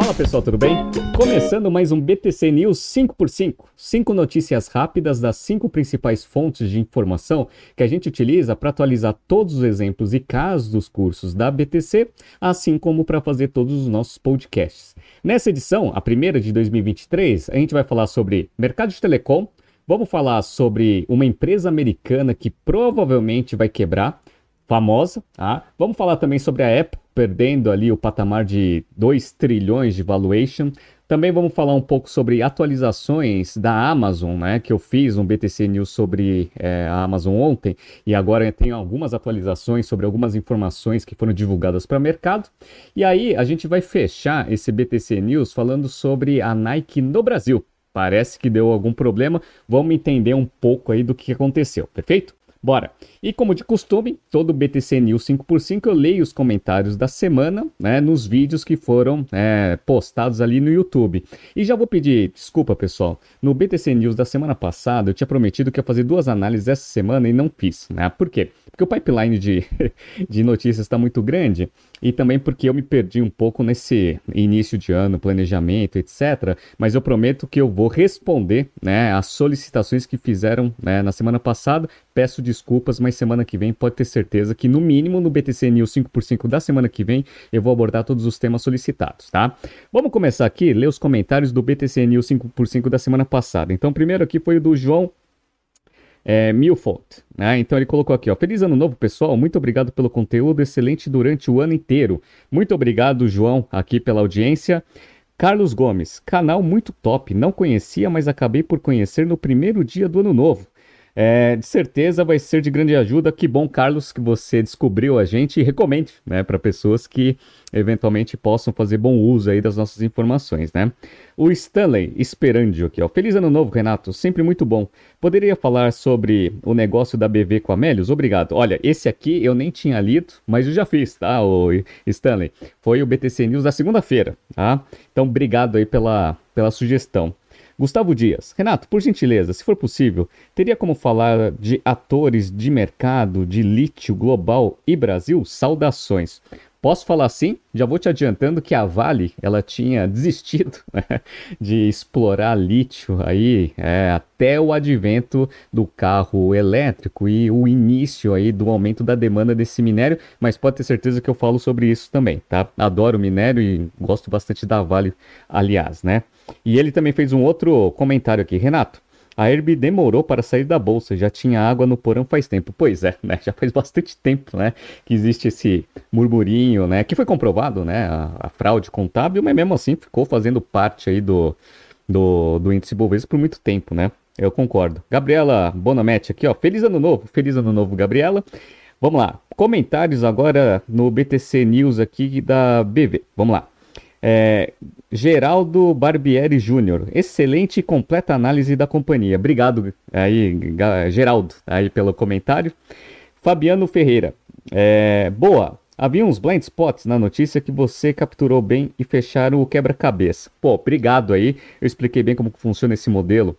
Fala pessoal, tudo bem? Começando mais um BTC News 5x5. Cinco notícias rápidas das cinco principais fontes de informação que a gente utiliza para atualizar todos os exemplos e casos dos cursos da BTC, assim como para fazer todos os nossos podcasts. Nessa edição, a primeira de 2023, a gente vai falar sobre mercado de telecom, vamos falar sobre uma empresa americana que provavelmente vai quebrar, famosa, tá? Vamos falar também sobre a Apple perdendo ali o patamar de 2 trilhões de valuation. Também vamos falar um pouco sobre atualizações da Amazon, né? Que eu fiz um BTC News sobre é, a Amazon ontem e agora eu tenho algumas atualizações sobre algumas informações que foram divulgadas para o mercado. E aí a gente vai fechar esse BTC News falando sobre a Nike no Brasil. Parece que deu algum problema. Vamos entender um pouco aí do que aconteceu, perfeito? Bora! E como de costume, todo BTC News 5x5 eu leio os comentários da semana né, nos vídeos que foram é, postados ali no YouTube. E já vou pedir desculpa, pessoal. No BTC News da semana passada eu tinha prometido que ia fazer duas análises essa semana e não fiz. Né? Por quê? Porque o pipeline de, de notícias está muito grande e também porque eu me perdi um pouco nesse início de ano, planejamento, etc. Mas eu prometo que eu vou responder né, as solicitações que fizeram né, na semana passada. Peço desculpas, mas semana que vem pode ter certeza que, no mínimo, no BTC News 5x5 da semana que vem, eu vou abordar todos os temas solicitados, tá? Vamos começar aqui, ler os comentários do BTC News 5x5 da semana passada. Então, primeiro aqui foi o do João é, Milford. Né? Então ele colocou aqui, ó. Feliz ano novo, pessoal. Muito obrigado pelo conteúdo excelente durante o ano inteiro. Muito obrigado, João, aqui pela audiência. Carlos Gomes, canal muito top. Não conhecia, mas acabei por conhecer no primeiro dia do ano novo. É, de certeza vai ser de grande ajuda. Que bom, Carlos, que você descobriu a gente e recomende né, para pessoas que eventualmente possam fazer bom uso aí das nossas informações, né? O Stanley Esperandio aqui, ó. Feliz ano novo, Renato. Sempre muito bom. Poderia falar sobre o negócio da BV com a Melios? Obrigado. Olha, esse aqui eu nem tinha lido, mas eu já fiz, tá, o Stanley? Foi o BTC News da segunda-feira, tá? Então, obrigado aí pela, pela sugestão. Gustavo Dias. Renato, por gentileza, se for possível, teria como falar de atores de mercado de lítio global e Brasil? Saudações. Posso falar sim? Já vou te adiantando que a Vale ela tinha desistido né, de explorar lítio aí é, até o advento do carro elétrico e o início aí do aumento da demanda desse minério, mas pode ter certeza que eu falo sobre isso também, tá? Adoro minério e gosto bastante da Vale, aliás, né? E ele também fez um outro comentário aqui, Renato. A Herb demorou para sair da bolsa, já tinha água no porão faz tempo. Pois é, né? Já faz bastante tempo, né? Que existe esse murmurinho, né? Que foi comprovado, né? A, a fraude contábil, mas mesmo assim ficou fazendo parte aí do, do, do índice Bovespa por muito tempo, né? Eu concordo. Gabriela Bonamete aqui, ó. Feliz ano novo, feliz ano novo, Gabriela. Vamos lá. Comentários agora no BTC News aqui da BV. Vamos lá. É, Geraldo Barbieri Júnior, excelente e completa análise da companhia. Obrigado aí, Geraldo, aí pelo comentário. Fabiano Ferreira, é, boa. Havia uns blind spots na notícia que você capturou bem e fecharam o quebra-cabeça. Pô, obrigado aí. Eu expliquei bem como funciona esse modelo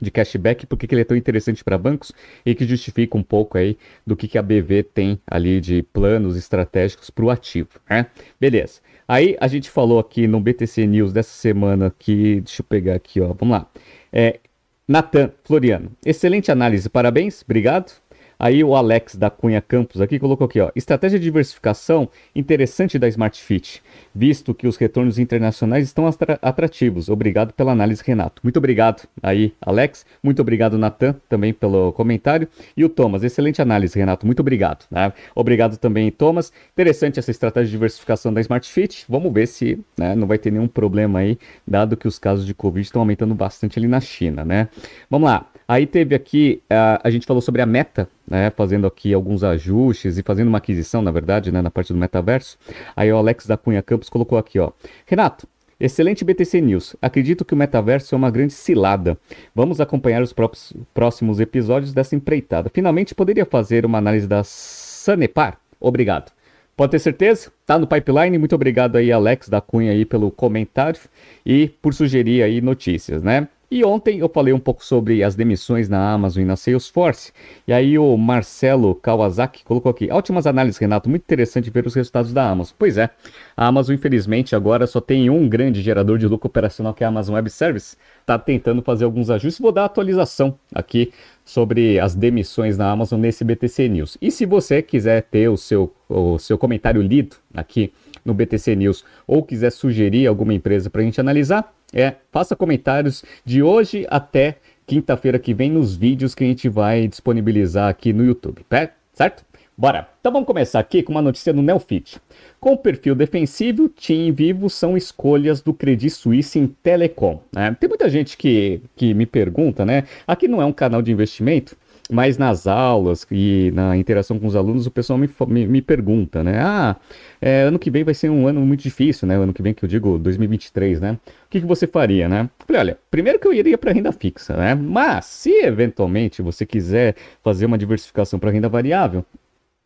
de cashback, porque ele é tão interessante para bancos e que justifica um pouco aí do que, que a BV tem ali de planos estratégicos para o ativo. Né? Beleza. Aí a gente falou aqui no BTC News dessa semana que, deixa eu pegar aqui, ó, vamos lá. É, Natan Floriano, excelente análise, parabéns, obrigado. Aí o Alex da Cunha Campos aqui colocou aqui, ó, estratégia de diversificação interessante da Smart Fit, visto que os retornos internacionais estão atrativos. Obrigado pela análise, Renato. Muito obrigado aí, Alex. Muito obrigado, Natan, também pelo comentário. E o Thomas, excelente análise, Renato. Muito obrigado. Né? Obrigado também, Thomas. Interessante essa estratégia de diversificação da Smart Fit. Vamos ver se né, não vai ter nenhum problema aí, dado que os casos de Covid estão aumentando bastante ali na China, né? Vamos lá. Aí teve aqui, uh, a gente falou sobre a meta, né, fazendo aqui alguns ajustes e fazendo uma aquisição, na verdade, né, na parte do metaverso. Aí o Alex da Cunha Campos colocou aqui, ó. Renato, Excelente BTC News. Acredito que o metaverso é uma grande cilada. Vamos acompanhar os próximos episódios dessa empreitada. Finalmente poderia fazer uma análise da Sanepar? Obrigado. Pode ter certeza? Tá no pipeline. Muito obrigado aí, Alex da Cunha, aí, pelo comentário e por sugerir aí notícias, né? E ontem eu falei um pouco sobre as demissões na Amazon e na Salesforce. E aí o Marcelo Kawasaki colocou aqui: ótimas análises, Renato. Muito interessante ver os resultados da Amazon. Pois é, a Amazon, infelizmente, agora só tem um grande gerador de lucro operacional que é a Amazon Web Service. Está tentando fazer alguns ajustes. Vou dar atualização aqui sobre as demissões na Amazon nesse BTC News. E se você quiser ter o seu, o seu comentário lido aqui no BTC News ou quiser sugerir alguma empresa para a gente analisar, é faça comentários de hoje até quinta-feira que vem nos vídeos que a gente vai disponibilizar aqui no YouTube, certo? Bora! Então vamos começar aqui com uma notícia do Nelfit. Com perfil defensivo, TIM Vivo são escolhas do Credit Suisse em Telecom. Né? Tem muita gente que, que me pergunta, né? Aqui não é um canal de investimento, mas nas aulas e na interação com os alunos, o pessoal me, me, me pergunta, né? Ah, é, ano que vem vai ser um ano muito difícil, né? Ano que vem que eu digo 2023, né? O que, que você faria, né? Falei, olha, primeiro que eu iria para renda fixa, né? Mas se eventualmente você quiser fazer uma diversificação para renda variável,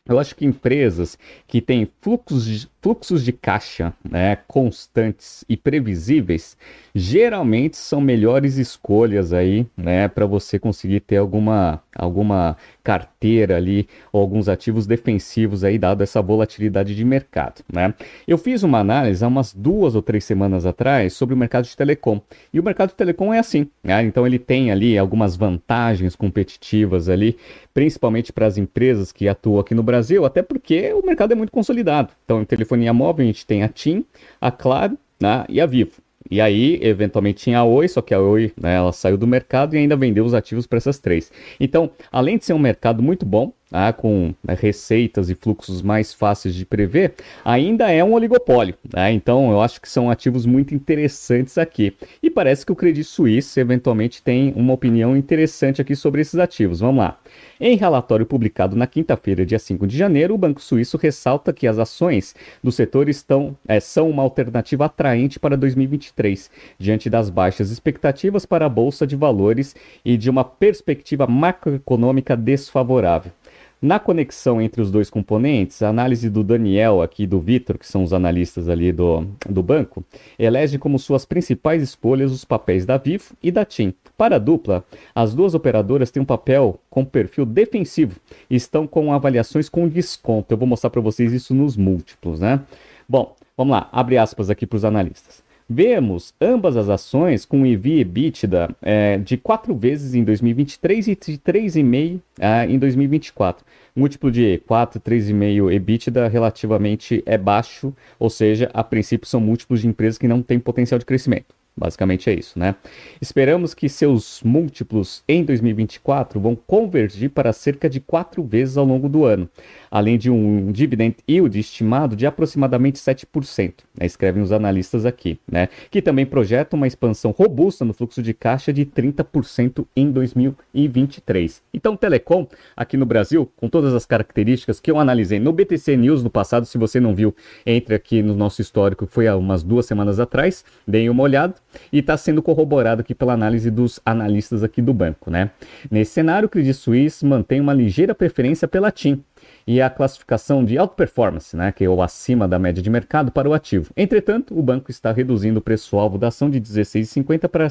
eu acho que empresas que têm fluxos de, fluxos de caixa né, constantes e previsíveis geralmente são melhores escolhas aí, né, para você conseguir ter alguma, alguma carteira ali ou alguns ativos defensivos aí, dado essa volatilidade de mercado, né? Eu fiz uma análise há umas duas ou três semanas atrás sobre o mercado de telecom e o mercado de telecom é assim, né? Então ele tem ali algumas vantagens competitivas ali, principalmente para as empresas que atuam aqui no Brasil, até porque o mercado é muito consolidado. Então, telefonia móvel a gente tem a TIM, a Claro né, e a Vivo. E aí, eventualmente, tinha a Oi, só que a Oi né, ela saiu do mercado e ainda vendeu os ativos para essas três. Então, além de ser um mercado muito bom, ah, com né, receitas e fluxos mais fáceis de prever, ainda é um oligopólio. Né? Então, eu acho que são ativos muito interessantes aqui. E parece que o Credit Suisse, eventualmente, tem uma opinião interessante aqui sobre esses ativos. Vamos lá. Em relatório publicado na quinta-feira, dia 5 de janeiro, o Banco Suíço ressalta que as ações do setor estão, é, são uma alternativa atraente para 2023, diante das baixas expectativas para a Bolsa de Valores e de uma perspectiva macroeconômica desfavorável. Na conexão entre os dois componentes, a análise do Daniel aqui do Vitor, que são os analistas ali do, do banco, elege como suas principais escolhas os papéis da Vivo e da TIM. Para a dupla, as duas operadoras têm um papel com perfil defensivo e estão com avaliações com desconto. Eu vou mostrar para vocês isso nos múltiplos, né? Bom, vamos lá, abre aspas aqui para os analistas. Vemos ambas as ações com EV EBITDA é, de 4 vezes em 2023 e de 3,5 é, em 2024. Múltiplo de 4, 3,5 EBITDA relativamente é baixo, ou seja, a princípio são múltiplos de empresas que não têm potencial de crescimento. Basicamente é isso, né? Esperamos que seus múltiplos em 2024 vão convergir para cerca de quatro vezes ao longo do ano, além de um dividend yield estimado de aproximadamente 7%, né? escrevem os analistas aqui, né? Que também projeta uma expansão robusta no fluxo de caixa de 30% em 2023. Então, Telecom, aqui no Brasil, com todas as características que eu analisei no BTC News no passado, se você não viu, entre aqui no nosso histórico, foi há umas duas semanas atrás, deem uma olhada e está sendo corroborado aqui pela análise dos analistas aqui do banco, né? Nesse cenário, o Credit Suisse mantém uma ligeira preferência pela TIM, e a classificação de alta performance, né, que é o acima da média de mercado para o ativo. Entretanto, o banco está reduzindo o preço-alvo da ação de 16,50 para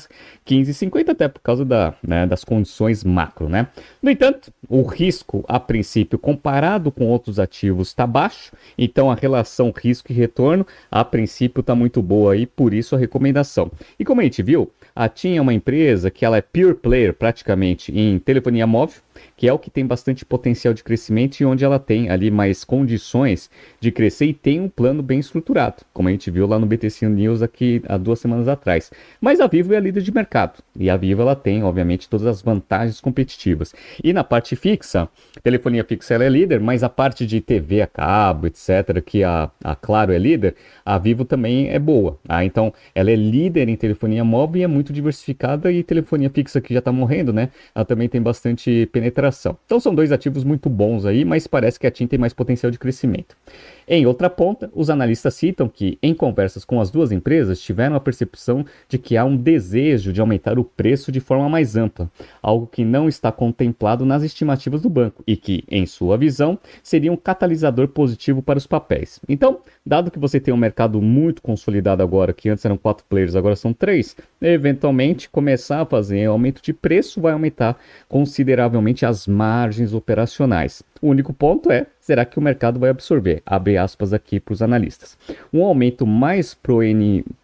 15,50 até por causa da, né, das condições macro. Né? No entanto, o risco, a princípio, comparado com outros ativos, está baixo, então a relação risco e retorno, a princípio, está muito boa e por isso a recomendação. E como a gente viu, a TIM é uma empresa que ela é pure player praticamente em telefonia móvel, que é o que tem bastante potencial de crescimento e onde ela tem ali mais condições de crescer e tem um plano bem estruturado, como a gente viu lá no BTC News aqui há duas semanas atrás. Mas a Vivo é a líder de mercado e a Vivo ela tem, obviamente, todas as vantagens competitivas. E na parte fixa, telefonia fixa ela é líder, mas a parte de TV a cabo, etc., que a, a Claro é líder, a Vivo também é boa. Tá? Então, ela é líder em telefonia móvel e é muito diversificada e telefonia fixa que já está morrendo, né? Ela também tem bastante penetração penetração. Então são dois ativos muito bons aí, mas parece que a TIM tem mais potencial de crescimento. Em outra ponta, os analistas citam que, em conversas com as duas empresas, tiveram a percepção de que há um desejo de aumentar o preço de forma mais ampla, algo que não está contemplado nas estimativas do banco e que, em sua visão, seria um catalisador positivo para os papéis. Então, dado que você tem um mercado muito consolidado agora, que antes eram quatro players, agora são três, eventualmente começar a fazer aumento de preço vai aumentar consideravelmente as margens operacionais. O único ponto é, será que o mercado vai absorver? Abre aspas aqui para os analistas. Um aumento mais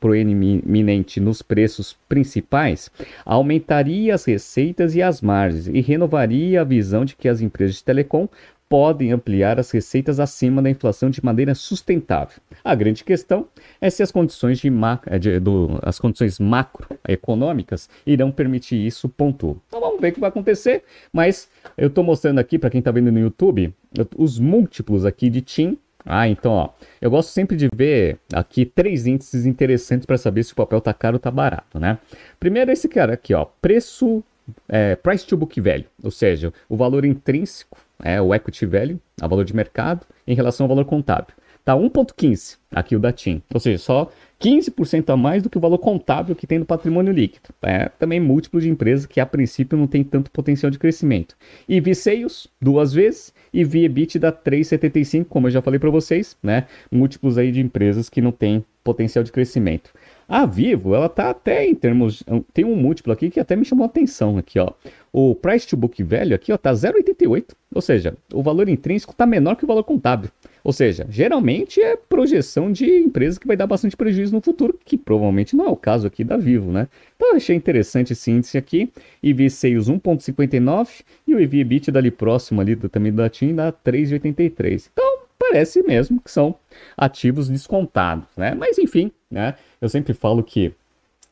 proeminente nos preços principais aumentaria as receitas e as margens e renovaria a visão de que as empresas de telecom podem ampliar as receitas acima da inflação de maneira sustentável. A grande questão é se as condições, de eh, de, do, as condições macroeconômicas irão permitir isso, ponto. Então vamos ver o que vai acontecer, mas eu estou mostrando aqui para quem está vendo no YouTube os múltiplos aqui de TIM. Ah, então, ó, eu gosto sempre de ver aqui três índices interessantes para saber se o papel está caro ou está barato, né? Primeiro esse cara aqui, ó, preço, é, price to book velho, ou seja, o valor intrínseco é o equity value, a valor de mercado, em relação ao valor contábil. Está 1,15 aqui o da TIM, ou seja, só 15% a mais do que o valor contábil que tem no patrimônio líquido. É também múltiplo de empresas que a princípio não tem tanto potencial de crescimento. E seios duas vezes e vi EBITDA 3,75, como eu já falei para vocês, né? Múltiplos aí de empresas que não têm potencial de crescimento. A Vivo, ela tá até em termos. Tem um múltiplo aqui que até me chamou a atenção aqui, ó. O price to book velho aqui, ó, tá 0,88. Ou seja, o valor intrínseco tá menor que o valor contábil. Ou seja, geralmente é projeção de empresa que vai dar bastante prejuízo no futuro, que provavelmente não é o caso aqui da Vivo, né? Então eu achei interessante esse índice aqui. EV Sales 1,59 e o EV EBITDA ali próximo ali do, também da TIM dá 3,83. Então parece mesmo que são ativos descontados, né? Mas enfim, né? Eu sempre falo que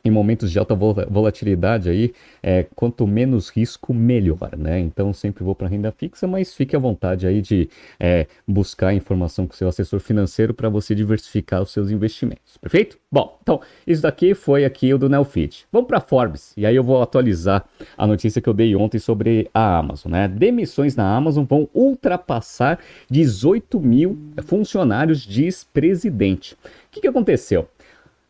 em momentos de alta volatilidade aí, é, quanto menos risco, melhor, né? Então sempre vou para renda fixa, mas fique à vontade aí de é, buscar informação com seu assessor financeiro para você diversificar os seus investimentos, perfeito? Bom, então isso daqui foi aqui o do Nelfit. Vamos para Forbes e aí eu vou atualizar a notícia que eu dei ontem sobre a Amazon, né? Demissões na Amazon vão ultrapassar 18 mil funcionários, diz presidente. O que, que aconteceu?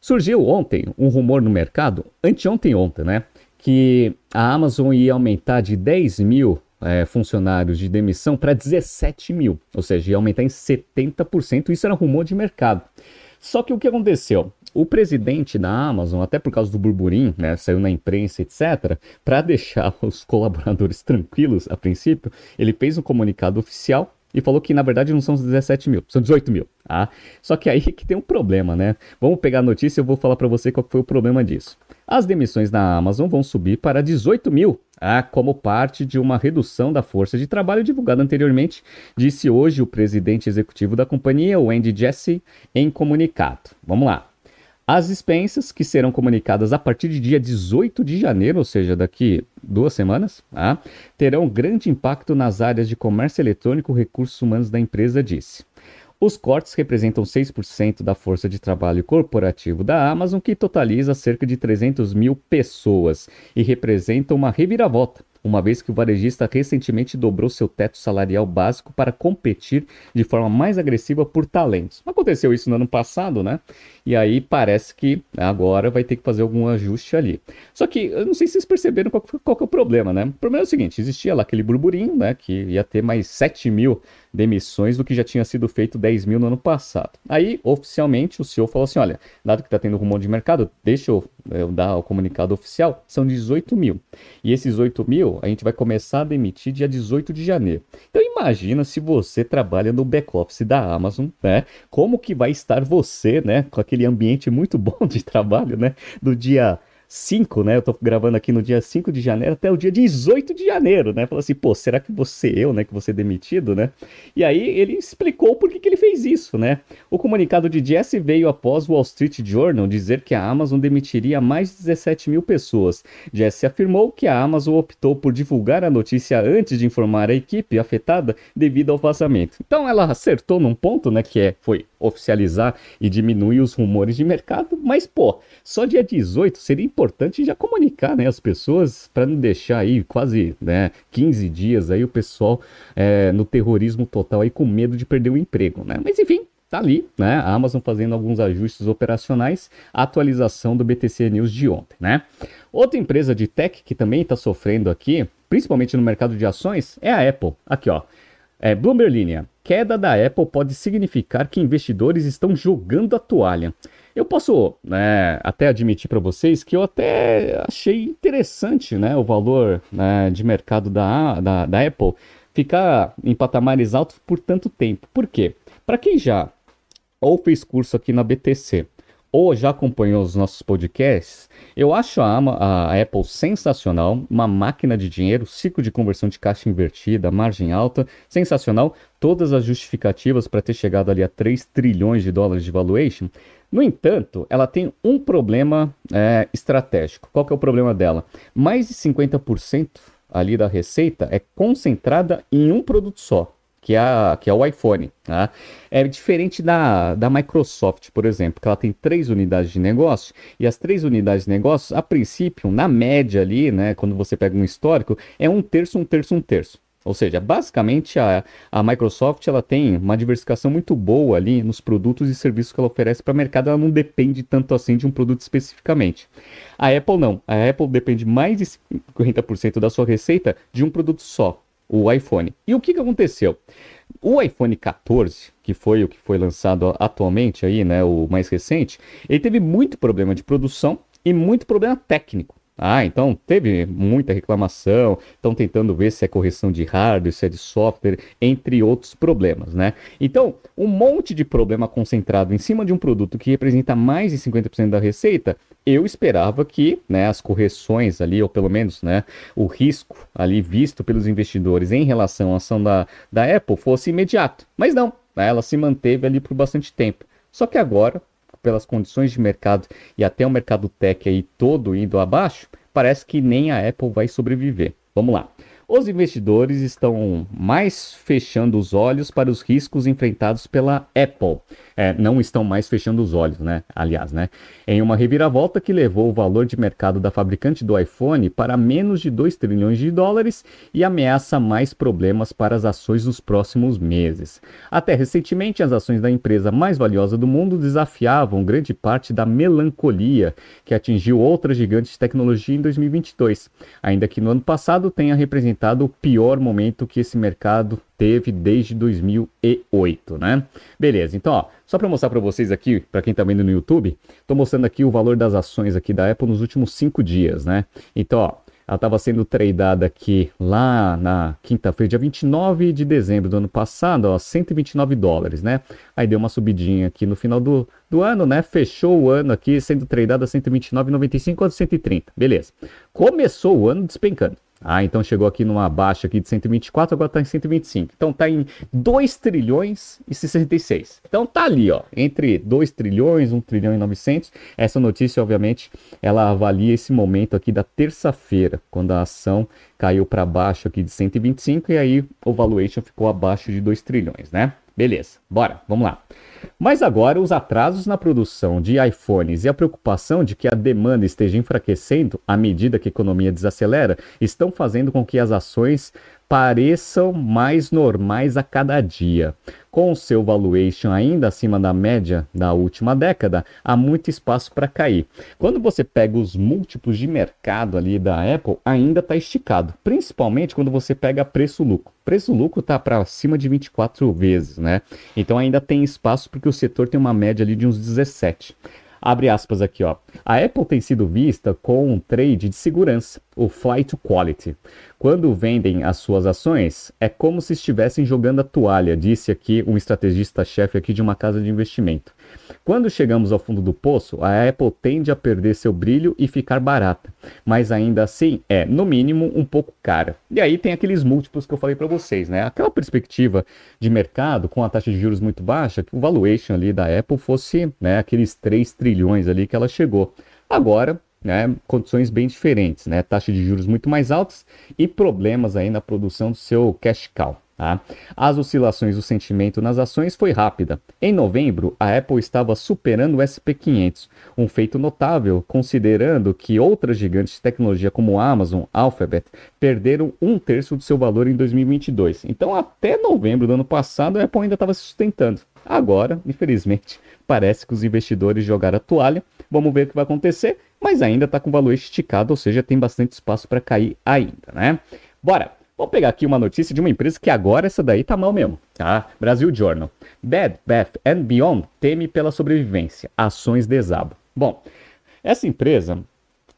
Surgiu ontem um rumor no mercado, anteontem ontem, né? Que a Amazon ia aumentar de 10 mil é, funcionários de demissão para 17 mil, ou seja, ia aumentar em 70%. Isso era rumor de mercado. Só que o que aconteceu? O presidente da Amazon, até por causa do burburinho, né, saiu na imprensa, etc., para deixar os colaboradores tranquilos a princípio, ele fez um comunicado oficial e falou que na verdade não são 17 mil, são 18 mil. Tá? Só que aí que tem um problema, né? Vamos pegar a notícia e eu vou falar para você qual foi o problema disso. As demissões na Amazon vão subir para 18 mil, ah, como parte de uma redução da força de trabalho divulgada anteriormente, disse hoje o presidente executivo da companhia, o Andy Jassy, em comunicado. Vamos lá. As dispensas, que serão comunicadas a partir de dia 18 de janeiro, ou seja, daqui duas semanas, tá? terão grande impacto nas áreas de comércio eletrônico e recursos humanos da empresa, disse. Os cortes representam 6% da força de trabalho corporativo da Amazon, que totaliza cerca de 300 mil pessoas e representa uma reviravolta uma vez que o varejista recentemente dobrou seu teto salarial básico para competir de forma mais agressiva por talentos. Aconteceu isso no ano passado, né? E aí parece que agora vai ter que fazer algum ajuste ali. Só que eu não sei se vocês perceberam qual, qual é o problema, né? O problema é o seguinte: existia lá aquele burburinho, né? Que ia ter mais 7 mil demissões do que já tinha sido feito 10 mil no ano passado. Aí, oficialmente, o CEO falou assim: olha, dado que está tendo rumor de mercado, deixa eu, eu, dar o comunicado oficial, são 18 mil. E esses 8 mil a gente vai começar a demitir dia 18 de janeiro. Então imagina se você trabalha no back-office da Amazon, né? Como que vai estar você, né? Com aquele ambiente muito bom de trabalho, né? Do dia 5, né? Eu tô gravando aqui no dia 5 de janeiro até o dia 18 de janeiro, né? Falou assim, pô, será que você eu, né, que você é demitido, né? E aí ele explicou por que, que ele fez isso, né? O comunicado de Jesse veio após o Wall Street Journal dizer que a Amazon demitiria mais de 17 mil pessoas. Jesse afirmou que a Amazon optou por divulgar a notícia antes de informar a equipe afetada devido ao vazamento. Então ela acertou num ponto, né, que é, foi oficializar e diminuir os rumores de mercado, mas pô, só dia 18 seria importante já comunicar, né, as pessoas para não deixar aí quase, né, 15 dias aí o pessoal é, no terrorismo total aí com medo de perder o emprego, né? Mas enfim, tá ali, né? A Amazon fazendo alguns ajustes operacionais, atualização do BTC News de ontem, né? Outra empresa de tech que também está sofrendo aqui, principalmente no mercado de ações, é a Apple. Aqui, ó. É, Bloomberg Linha. Queda da Apple pode significar que investidores estão jogando a toalha. Eu posso né, até admitir para vocês que eu até achei interessante né, o valor né, de mercado da, da, da Apple ficar em patamares altos por tanto tempo. Por quê? Para quem já ou fez curso aqui na BTC, ou já acompanhou os nossos podcasts, eu acho a, a, Apple sensacional, uma máquina de dinheiro, ciclo de conversão de caixa invertida, margem alta, sensacional, todas as justificativas para ter chegado ali a 3 trilhões de dólares de valuation. No entanto, ela tem um problema é, estratégico. Qual que é o problema dela? Mais de 50% ali da receita é concentrada em um produto só que é, que é o iPhone. Tá? É diferente da, da Microsoft, por exemplo, que ela tem três unidades de negócio, e as três unidades de negócio, a princípio, na média ali, né, quando você pega um histórico, é um terço, um terço, um terço. Ou seja, basicamente a, a Microsoft ela tem uma diversificação muito boa ali nos produtos e serviços que ela oferece para o mercado, ela não depende tanto assim de um produto especificamente. A Apple não, a Apple depende mais de 50% da sua receita de um produto só o iPhone. E o que, que aconteceu? O iPhone 14, que foi o que foi lançado atualmente aí, né, o mais recente, ele teve muito problema de produção e muito problema técnico. Ah, então teve muita reclamação, estão tentando ver se é correção de hardware, se é de software, entre outros problemas, né? Então, um monte de problema concentrado em cima de um produto que representa mais de 50% da receita, eu esperava que né, as correções ali, ou pelo menos né, o risco ali visto pelos investidores em relação à ação da, da Apple fosse imediato. Mas não, ela se manteve ali por bastante tempo. Só que agora, pelas condições de mercado e até o mercado tech aí todo indo abaixo, parece que nem a Apple vai sobreviver. Vamos lá. Os investidores estão mais fechando os olhos para os riscos enfrentados pela Apple. É, não estão mais fechando os olhos, né? Aliás, né? Em uma reviravolta que levou o valor de mercado da fabricante do iPhone para menos de 2 trilhões de dólares e ameaça mais problemas para as ações nos próximos meses. Até recentemente, as ações da empresa mais valiosa do mundo desafiavam grande parte da melancolia que atingiu outra gigante de tecnologia em 2022, ainda que no ano passado tenha representado o pior momento que esse mercado teve desde 2008, né? Beleza, então, ó, só para mostrar para vocês aqui, para quem está vendo no YouTube, estou mostrando aqui o valor das ações aqui da Apple nos últimos cinco dias, né? Então, ó, ela estava sendo tradeada aqui lá na quinta-feira, dia 29 de dezembro do ano passado, ó, 129 dólares, né? Aí deu uma subidinha aqui no final do, do ano, né? Fechou o ano aqui sendo tradeada a 129,95 a 130, beleza. Começou o ano despencando. Ah, então chegou aqui numa baixa aqui de 124, agora está em 125. Então está em 2 trilhões e 66. Então tá ali, ó, entre 2 trilhões, 1 trilhão e 900. Essa notícia, obviamente, ela avalia esse momento aqui da terça-feira, quando a ação caiu para baixo aqui de 125 e aí o valuation ficou abaixo de 2 trilhões, né? Beleza, bora, vamos lá. Mas agora, os atrasos na produção de iPhones e a preocupação de que a demanda esteja enfraquecendo à medida que a economia desacelera estão fazendo com que as ações pareçam mais normais a cada dia. Com o seu valuation ainda acima da média da última década, há muito espaço para cair. Quando você pega os múltiplos de mercado ali da Apple, ainda está esticado, principalmente quando você pega preço-lucro. Preço-lucro está para cima de 24 vezes, né? Então ainda tem espaço porque o setor tem uma média ali de uns 17. Abre aspas aqui, ó. A Apple tem sido vista com um trade de segurança, o flight quality. Quando vendem as suas ações, é como se estivessem jogando a toalha, disse aqui um estrategista-chefe aqui de uma casa de investimento. Quando chegamos ao fundo do poço, a Apple tende a perder seu brilho e ficar barata, mas ainda assim é, no mínimo, um pouco cara. E aí tem aqueles múltiplos que eu falei para vocês, né? Aquela perspectiva de mercado com a taxa de juros muito baixa, que o valuation ali da Apple fosse, né, aqueles 3 trilhões ali que ela chegou. Agora, né, condições bem diferentes, né, taxa de juros muito mais altas e problemas aí na produção do seu cash cow. Tá? As oscilações do sentimento nas ações foi rápida. Em novembro, a Apple estava superando o SP500, um feito notável considerando que outras gigantes de tecnologia como Amazon, Alphabet, perderam um terço do seu valor em 2022. Então, até novembro do ano passado, a Apple ainda estava se sustentando. Agora, infelizmente, parece que os investidores jogaram a toalha. Vamos ver o que vai acontecer, mas ainda está com o valor esticado, ou seja, tem bastante espaço para cair ainda, né? Bora! Vamos pegar aqui uma notícia de uma empresa que agora essa daí tá mal mesmo, tá? Brasil Journal. Bed Bath and Beyond teme pela sobrevivência. Ações desabam. Bom, essa empresa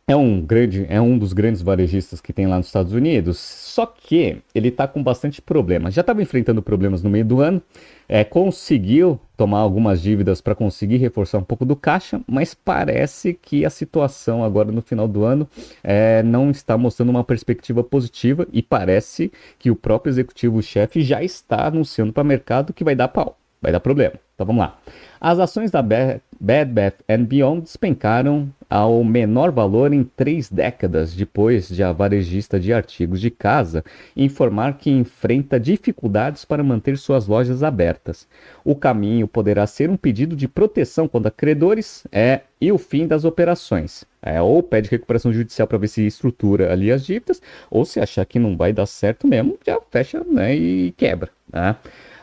é um grande, é um dos grandes varejistas que tem lá nos Estados Unidos, só que ele está com bastante problemas. Já estava enfrentando problemas no meio do ano, é, conseguiu tomar algumas dívidas para conseguir reforçar um pouco do caixa, mas parece que a situação agora no final do ano é, não está mostrando uma perspectiva positiva e parece que o próprio executivo-chefe já está anunciando para o mercado que vai dar pau, vai dar problema. Então vamos lá. As ações da Bed Bath Beyond despencaram ao menor valor em três décadas depois de a varejista de artigos de casa informar que enfrenta dificuldades para manter suas lojas abertas. O caminho poderá ser um pedido de proteção contra credores é, e o fim das operações. É, ou pede recuperação judicial para ver se estrutura ali as dívidas, ou se achar que não vai dar certo mesmo, já fecha né, e quebra. Né?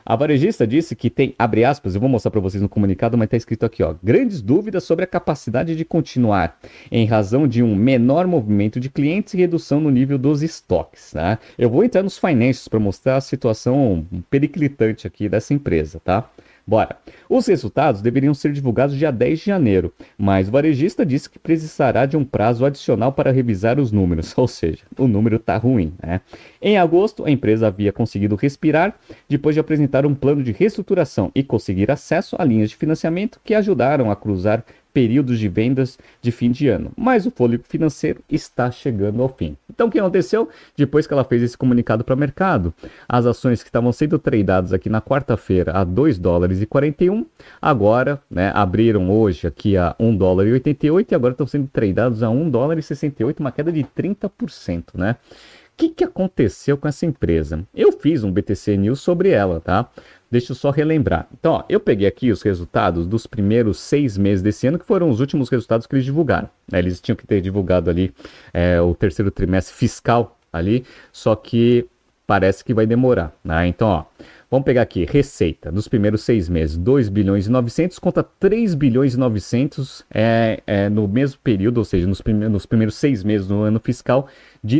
A varejista disse que tem, abre aspas, eu vou mostrar para vocês no comunicado, mas está escrito aqui, ó, grandes dúvidas sobre a capacidade de continuar, em razão de um menor movimento de clientes e redução no nível dos estoques. Tá? Eu vou entrar nos financials para mostrar a situação periclitante aqui dessa empresa, tá? Bora. Os resultados deveriam ser divulgados dia 10 de janeiro, mas o varejista disse que precisará de um prazo adicional para revisar os números, ou seja, o número está ruim. Né? Em agosto, a empresa havia conseguido respirar depois de apresentar um plano de reestruturação e conseguir acesso a linhas de financiamento que ajudaram a cruzar períodos de vendas de fim de ano, mas o fôlego financeiro está chegando ao fim. Então, o que aconteceu? Depois que ela fez esse comunicado para o mercado, as ações que estavam sendo tradeadas aqui na quarta-feira a 2 dólares e 41, agora né, abriram hoje aqui a 1 dólar e 88 e agora estão sendo tradeados a 1 dólar e 68, uma queda de 30%, né? Que, que aconteceu com essa empresa? Eu fiz um BTC News sobre ela, tá? Deixa eu só relembrar. Então, ó, eu peguei aqui os resultados dos primeiros seis meses desse ano, que foram os últimos resultados que eles divulgaram. Né? Eles tinham que ter divulgado ali é, o terceiro trimestre fiscal ali, só que parece que vai demorar. Né? Então, ó, vamos pegar aqui, receita dos primeiros seis meses, 2 bilhões e 900 contra 3 bilhões e 900 é, é, no mesmo período, ou seja, nos, prime nos primeiros seis meses do ano fiscal de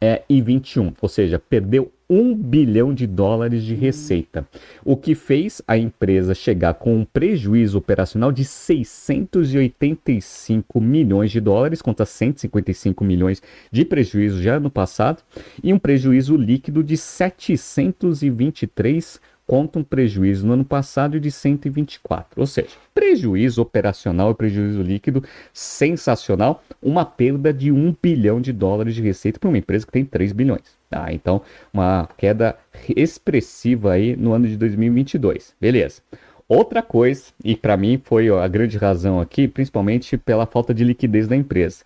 2021. Ou seja, perdeu 1 bilhão de dólares de receita, o que fez a empresa chegar com um prejuízo operacional de 685 milhões de dólares, contra 155 milhões de prejuízo já no passado, e um prejuízo líquido de 723 conta um prejuízo no ano passado de 124. Ou seja, prejuízo operacional e prejuízo líquido sensacional, uma perda de 1 bilhão de dólares de receita para uma empresa que tem 3 bilhões. Tá? Então, uma queda expressiva aí no ano de 2022. Beleza. Outra coisa, e para mim foi a grande razão aqui, principalmente pela falta de liquidez da empresa.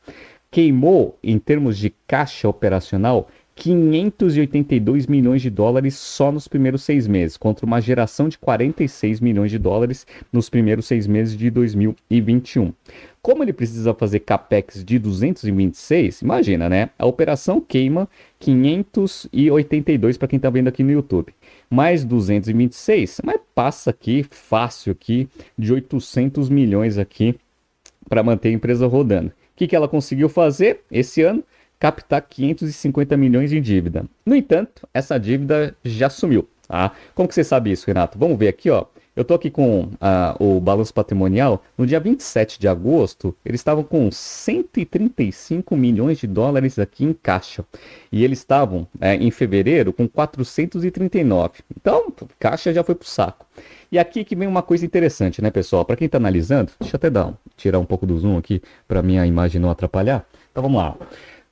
Queimou, em termos de caixa operacional, 582 milhões de dólares só nos primeiros seis meses, contra uma geração de 46 milhões de dólares nos primeiros seis meses de 2021. Como ele precisa fazer capex de 226, imagina, né? A operação queima 582 para quem está vendo aqui no YouTube, mais 226, mas passa aqui fácil aqui de 800 milhões aqui para manter a empresa rodando. O que, que ela conseguiu fazer esse ano? Captar 550 milhões em dívida. No entanto, essa dívida já sumiu. Tá? Como que você sabe isso, Renato? Vamos ver aqui, ó. Eu estou aqui com uh, o balanço patrimonial. No dia 27 de agosto, eles estavam com 135 milhões de dólares aqui em caixa. E eles estavam, é, em fevereiro, com 439. Então, caixa já foi para o saco. E aqui que vem uma coisa interessante, né, pessoal? Para quem está analisando, deixa eu até dar, tirar um pouco do zoom aqui para minha imagem não atrapalhar. Então vamos lá.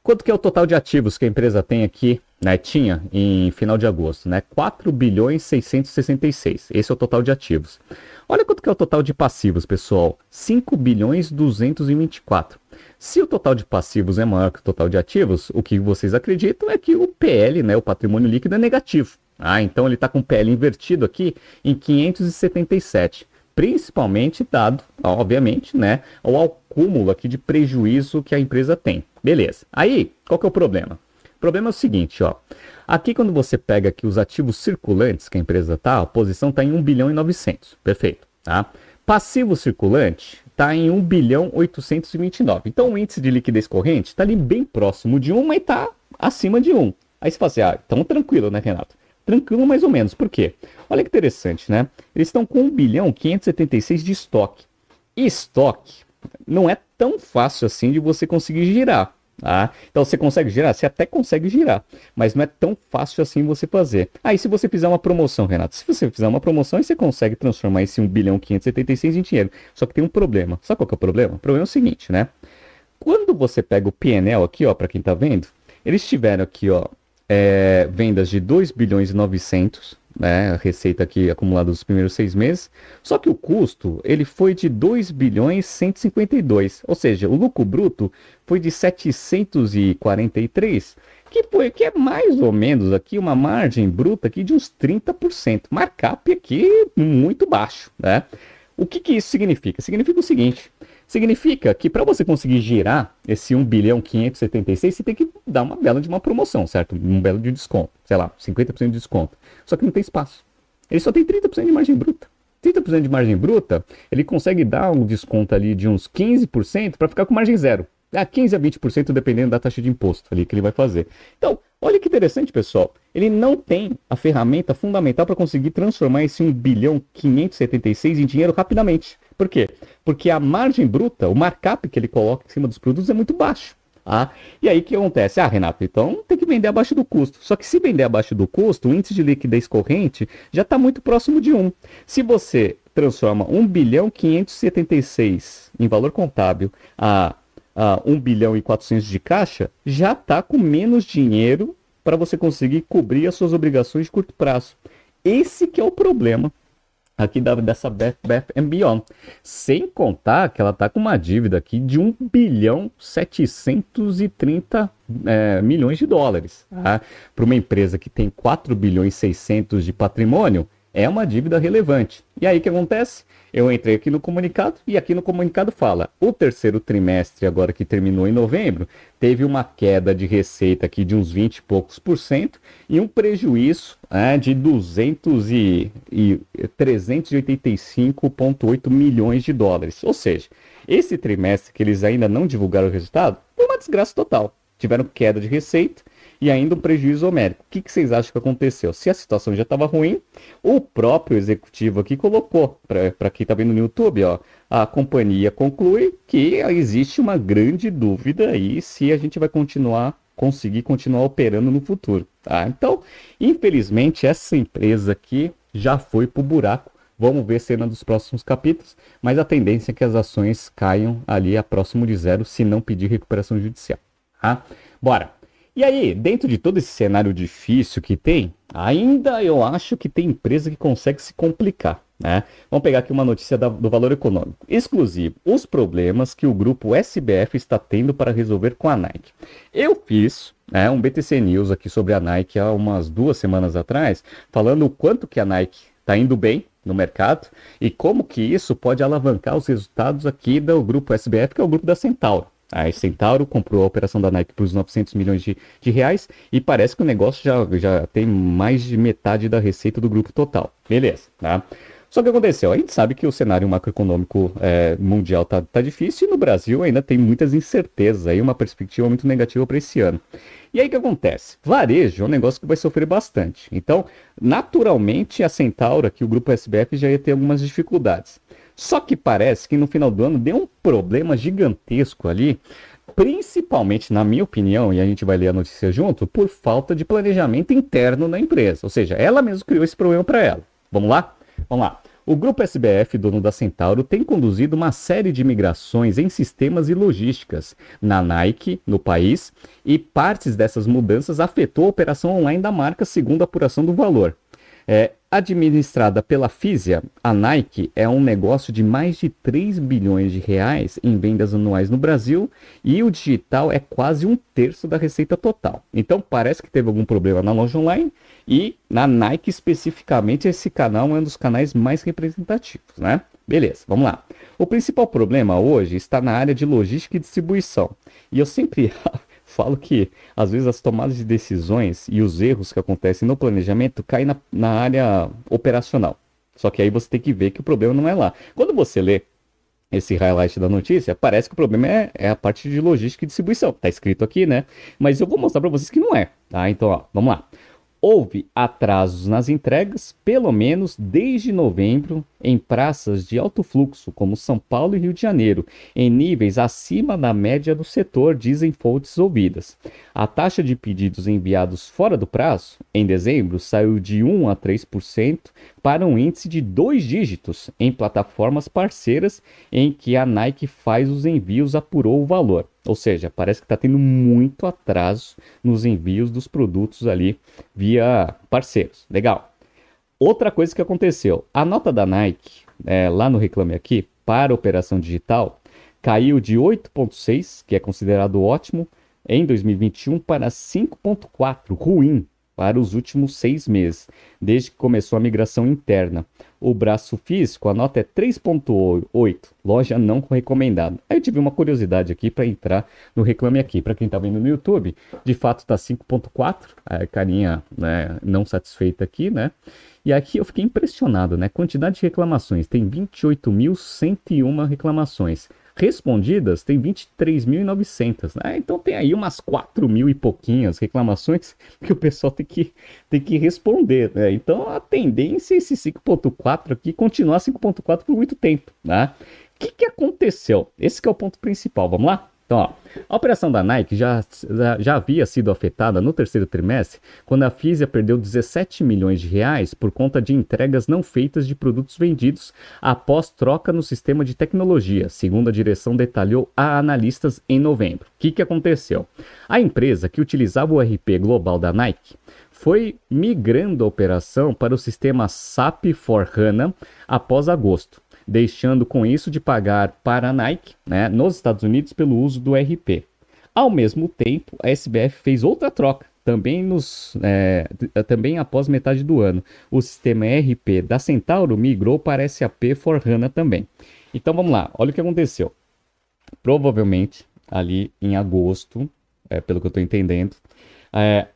Quanto que é o total de ativos que a empresa tem aqui, né, tinha em final de agosto, né? 4 bilhões 666. Esse é o total de ativos. Olha quanto que é o total de passivos, pessoal. 5 bilhões 224. Se o total de passivos é maior que o total de ativos, o que vocês acreditam é que o PL, né, o patrimônio líquido é negativo. Ah, então ele está com o PL invertido aqui em 577, principalmente dado, obviamente, né, ao acúmulo aqui de prejuízo que a empresa tem. Beleza. Aí, qual que é o problema? O problema é o seguinte, ó. Aqui quando você pega aqui os ativos circulantes que a empresa tá, a posição está em 1 bilhão e 900. Perfeito, tá? Passivo circulante está em 1 bilhão 829. Então o índice de liquidez corrente está ali bem próximo de 1, mas está acima de 1. Aí você fala assim, ah, então tranquilo, né, Renato? Tranquilo mais ou menos. Por quê? Olha que interessante, né? Eles estão com 1 bilhão 576 de estoque. E estoque não é tão fácil assim de você conseguir girar. Tá? Então você consegue girar? Você até consegue girar, mas não é tão fácil assim você fazer. Aí se você fizer uma promoção, Renato, se você fizer uma promoção, você consegue transformar esse 1 bilhão 576 em dinheiro. Só que tem um problema. Sabe qual é o problema? O problema é o seguinte, né? Quando você pega o PNL aqui, ó, para quem tá vendo, eles tiveram aqui, ó, é, vendas de 2 bilhões e 900, né, a receita aqui acumulada dos primeiros seis meses, só que o custo ele foi de 2 bilhões 152, ou seja, o lucro bruto foi de 743, que foi que é mais ou menos aqui uma margem bruta aqui de uns 30%, markup aqui muito baixo, né? O que, que isso significa? Significa o seguinte, Significa que para você conseguir girar esse 1 bilhão 576, você tem que dar uma bela de uma promoção, certo? Um belo de desconto, sei lá, 50% de desconto. Só que não tem espaço. Ele só tem 30% de margem bruta. 30% de margem bruta, ele consegue dar um desconto ali de uns 15% para ficar com margem zero. A 15 a 20% dependendo da taxa de imposto ali que ele vai fazer. Então, olha que interessante, pessoal. Ele não tem a ferramenta fundamental para conseguir transformar esse 1 bilhão 576 em dinheiro rapidamente. Por quê? Porque a margem bruta, o markup que ele coloca em cima dos produtos é muito baixo. Ah, e aí o que acontece? Ah, Renato, então tem que vender abaixo do custo. Só que se vender abaixo do custo, o índice de liquidez corrente já está muito próximo de 1. Se você transforma 1 bilhão 576 em valor contábil a, a 1 bilhão e 400 de caixa, já está com menos dinheiro para você conseguir cobrir as suas obrigações de curto prazo. Esse que é o problema aqui da, dessa Beth, Beth Beyond. Sem contar que ela está com uma dívida aqui de 1 bilhão 730 é, milhões de dólares. Tá? Para uma empresa que tem 4 bilhões 600 de patrimônio, é uma dívida relevante. E aí o que acontece? Eu entrei aqui no comunicado e aqui no comunicado fala: o terceiro trimestre, agora que terminou em novembro, teve uma queda de receita aqui de uns 20 e poucos por cento e um prejuízo é, de 200 e, e 385,8 milhões de dólares. Ou seja, esse trimestre que eles ainda não divulgaram o resultado, foi uma desgraça total. Tiveram queda de receita e ainda um prejuízo homérico. O que, que vocês acham que aconteceu? Se a situação já estava ruim, o próprio executivo aqui colocou, para quem está vendo no YouTube, ó, a companhia conclui que existe uma grande dúvida aí se a gente vai continuar conseguir continuar operando no futuro, tá? Então, infelizmente, essa empresa aqui já foi pro buraco. Vamos ver cena dos próximos capítulos, mas a tendência é que as ações caiam ali a próximo de zero se não pedir recuperação judicial, tá? Bora! E aí, dentro de todo esse cenário difícil que tem, ainda eu acho que tem empresa que consegue se complicar. Né? Vamos pegar aqui uma notícia da, do valor econômico. Exclusivo: os problemas que o grupo SBF está tendo para resolver com a Nike. Eu fiz né, um BTC News aqui sobre a Nike há umas duas semanas atrás, falando o quanto que a Nike está indo bem no mercado e como que isso pode alavancar os resultados aqui do grupo SBF, que é o grupo da Centauro. A Centauro comprou a operação da Nike por uns 900 milhões de, de, reais e parece que o negócio já, já tem mais de metade da receita do grupo total. Beleza, tá? Só que aconteceu, a gente sabe que o cenário macroeconômico é, mundial tá, tá difícil e no Brasil ainda tem muitas incertezas, aí uma perspectiva muito negativa para esse ano. E aí o que acontece? Varejo é um negócio que vai sofrer bastante. Então, naturalmente, a Centauro, aqui o grupo SBF, já ia ter algumas dificuldades. Só que parece que no final do ano deu um problema gigantesco ali, principalmente, na minha opinião, e a gente vai ler a notícia junto, por falta de planejamento interno na empresa. Ou seja, ela mesma criou esse problema para ela. Vamos lá? Vamos lá. O grupo SBF, dono da Centauro, tem conduzido uma série de migrações em sistemas e logísticas na Nike, no país, e partes dessas mudanças afetou a operação online da marca, segundo a apuração do valor. É, Administrada pela Fisia, a Nike é um negócio de mais de 3 bilhões de reais em vendas anuais no Brasil e o digital é quase um terço da receita total. Então parece que teve algum problema na loja online e na Nike especificamente esse canal é um dos canais mais representativos, né? Beleza, vamos lá. O principal problema hoje está na área de logística e distribuição. E eu sempre falo que às vezes as tomadas de decisões e os erros que acontecem no planejamento caem na, na área operacional. Só que aí você tem que ver que o problema não é lá. Quando você lê esse highlight da notícia, parece que o problema é, é, a parte de logística e distribuição. Tá escrito aqui, né? Mas eu vou mostrar para vocês que não é, tá? Então, ó, vamos lá. Houve atrasos nas entregas, pelo menos desde novembro, em praças de alto fluxo, como São Paulo e Rio de Janeiro, em níveis acima da média do setor, dizem fontes ouvidas. A taxa de pedidos enviados fora do prazo, em dezembro, saiu de 1 a 3% para um índice de dois dígitos em plataformas parceiras em que a Nike faz os envios apurou o valor. Ou seja, parece que está tendo muito atraso nos envios dos produtos ali via parceiros. Legal. Outra coisa que aconteceu: a nota da Nike, é, lá no Reclame Aqui, para operação digital, caiu de 8,6, que é considerado ótimo, em 2021 para 5,4, ruim, para os últimos seis meses, desde que começou a migração interna. O braço físico, a nota é 3.8, loja não recomendada. Aí eu tive uma curiosidade aqui para entrar no Reclame Aqui. Para quem está vendo no YouTube, de fato está 5.4, a carinha né, não satisfeita aqui, né? E aqui eu fiquei impressionado, né? Quantidade de reclamações, tem 28.101 reclamações respondidas tem 23.900, né? Então tem aí umas 4 mil e pouquinhas reclamações que o pessoal tem que, tem que responder, né? Então a tendência é esse 5.4 aqui continuar 5.4 por muito tempo, né? O que, que aconteceu? Esse que é o ponto principal, vamos lá? Então, ó, a operação da Nike já, já havia sido afetada no terceiro trimestre, quando a Fisia perdeu 17 milhões de reais por conta de entregas não feitas de produtos vendidos após troca no sistema de tecnologia, segundo a direção detalhou a analistas em novembro. O que, que aconteceu? A empresa que utilizava o RP global da Nike foi migrando a operação para o sistema SAP for HANA após agosto deixando com isso de pagar para a Nike, né, nos Estados Unidos, pelo uso do RP. Ao mesmo tempo, a SBF fez outra troca, também, nos, é, também após metade do ano. O sistema RP da Centauro migrou para SAP for HANA também. Então vamos lá, olha o que aconteceu. Provavelmente, ali em agosto, é, pelo que eu estou entendendo, é,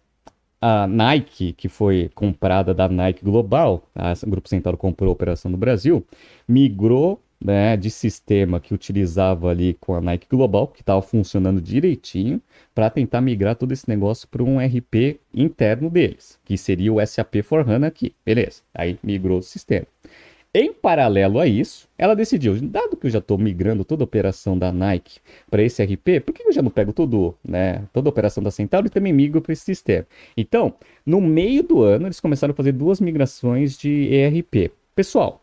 a Nike, que foi comprada da Nike Global, a Grupo Centauro comprou a operação no Brasil, migrou né, de sistema que utilizava ali com a Nike Global, que estava funcionando direitinho, para tentar migrar todo esse negócio para um RP interno deles, que seria o SAP for HANA aqui. Beleza, aí migrou o sistema. Em paralelo a isso, ela decidiu, dado que eu já estou migrando toda a operação da Nike para esse RP, por que eu já não pego tudo, né, toda a operação da Centauro e também migro para esse sistema? Então, no meio do ano, eles começaram a fazer duas migrações de ERP. Pessoal,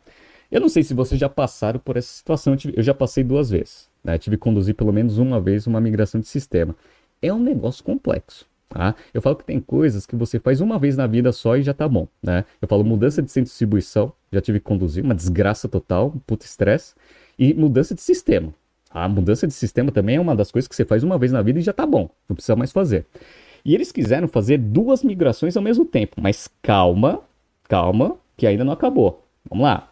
eu não sei se vocês já passaram por essa situação, eu já passei duas vezes. Né? Tive que conduzir pelo menos uma vez uma migração de sistema. É um negócio complexo. Tá? Eu falo que tem coisas que você faz uma vez na vida só e já tá bom, né? Eu falo mudança de centro de distribuição, já tive que conduzir, uma desgraça total, um puto estresse, e mudança de sistema. A mudança de sistema também é uma das coisas que você faz uma vez na vida e já tá bom, não precisa mais fazer. E eles quiseram fazer duas migrações ao mesmo tempo, mas calma, calma, que ainda não acabou. Vamos lá.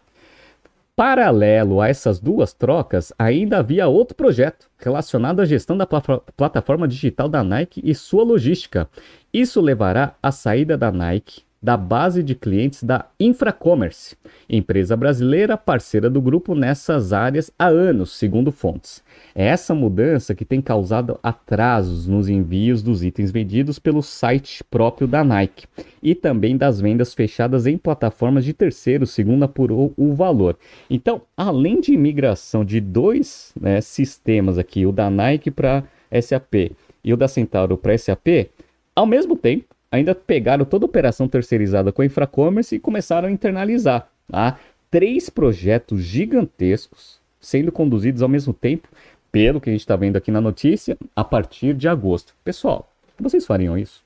Paralelo a essas duas trocas, ainda havia outro projeto relacionado à gestão da pl plataforma digital da Nike e sua logística. Isso levará à saída da Nike da base de clientes da Infracommerce, empresa brasileira parceira do grupo nessas áreas há anos, segundo fontes. É essa mudança que tem causado atrasos nos envios dos itens vendidos pelo site próprio da Nike e também das vendas fechadas em plataformas de terceiros, segundo apurou o valor. Então, além de migração de dois né, sistemas aqui, o da Nike para SAP e o da Centauro para SAP, ao mesmo tempo, ainda pegaram toda a operação terceirizada com a Infracommerce e começaram a internalizar. Tá? Três projetos gigantescos sendo conduzidos ao mesmo tempo, pelo que a gente está vendo aqui na notícia, a partir de agosto. Pessoal, vocês fariam isso?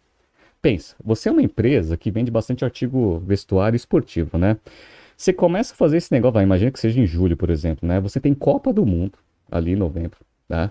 pensa, você é uma empresa que vende bastante artigo vestuário esportivo, né? Você começa a fazer esse negócio, vai, imagina que seja em julho, por exemplo, né? Você tem Copa do Mundo ali em novembro. Tá?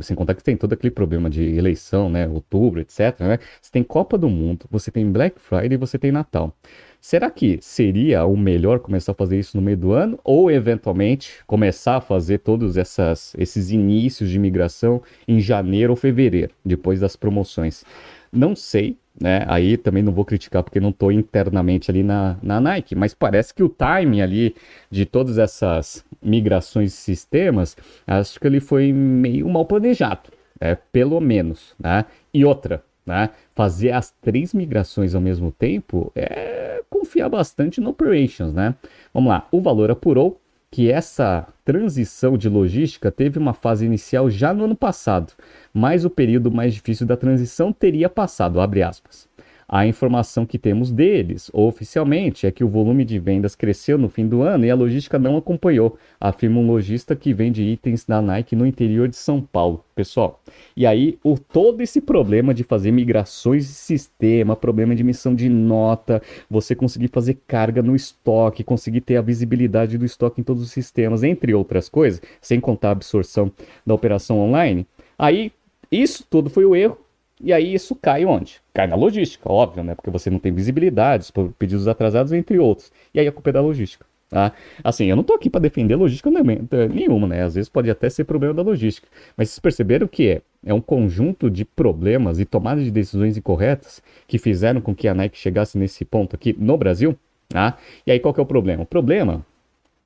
Sem contar que tem todo aquele problema de eleição, né? Outubro, etc. Né? Você tem Copa do Mundo, você tem Black Friday e você tem Natal. Será que seria o melhor começar a fazer isso no meio do ano? Ou, eventualmente, começar a fazer todos essas, esses inícios de migração em janeiro ou fevereiro, depois das promoções? Não sei, né? Aí também não vou criticar porque não estou internamente ali na, na Nike, mas parece que o timing ali de todas essas migrações de sistemas, acho que ele foi meio mal planejado, né? pelo menos, né? E outra, né? Fazer as três migrações ao mesmo tempo é confiar bastante no operations, né? Vamos lá, o valor apurou que essa transição de logística teve uma fase inicial já no ano passado, mas o período mais difícil da transição teria passado, abre aspas. A informação que temos deles, oficialmente, é que o volume de vendas cresceu no fim do ano e a logística não acompanhou, afirma um lojista que vende itens da Nike no interior de São Paulo. Pessoal, e aí o, todo esse problema de fazer migrações de sistema, problema de emissão de nota, você conseguir fazer carga no estoque, conseguir ter a visibilidade do estoque em todos os sistemas, entre outras coisas, sem contar a absorção da operação online, aí isso tudo foi o erro e aí isso cai onde? Cai na logística, óbvio, né? Porque você não tem visibilidade, pedidos atrasados, entre outros. E aí a culpa é da logística. Tá? Assim, eu não tô aqui para defender logística nenhuma, né? Às vezes pode até ser problema da logística. Mas vocês perceberam que é, é um conjunto de problemas e tomadas de decisões incorretas que fizeram com que a Nike chegasse nesse ponto aqui no Brasil? Tá? E aí qual que é o problema? O problema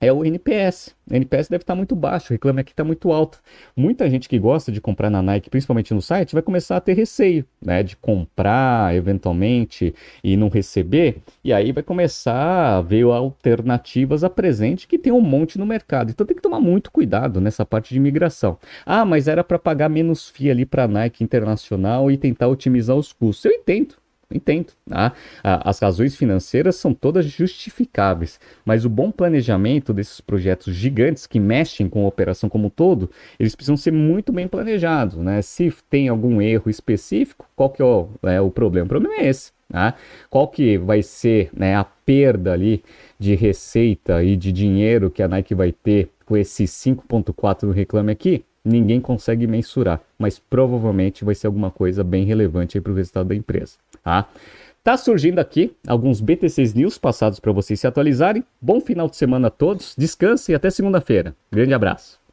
é o NPS. O NPS deve estar muito baixo, o reclame aqui está muito alto. Muita gente que gosta de comprar na Nike, principalmente no site, vai começar a ter receio, né, de comprar eventualmente e não receber, e aí vai começar a ver alternativas a presente que tem um monte no mercado. Então tem que tomar muito cuidado nessa parte de migração. Ah, mas era para pagar menos FII ali para a Nike Internacional e tentar otimizar os custos. Eu entendo. Entendo. Tá? As razões financeiras são todas justificáveis, mas o bom planejamento desses projetos gigantes que mexem com a operação como um todo, eles precisam ser muito bem planejados. Né? Se tem algum erro específico, qual que é o, é o problema? O problema é esse. Tá? Qual que vai ser né, a perda ali de receita e de dinheiro que a Nike vai ter com esse 5.4 do Reclame Aqui? Ninguém consegue mensurar, mas provavelmente vai ser alguma coisa bem relevante para o resultado da empresa. Tá? Tá surgindo aqui alguns BTCs News passados para vocês se atualizarem. Bom final de semana a todos, descanse e até segunda-feira. Grande abraço.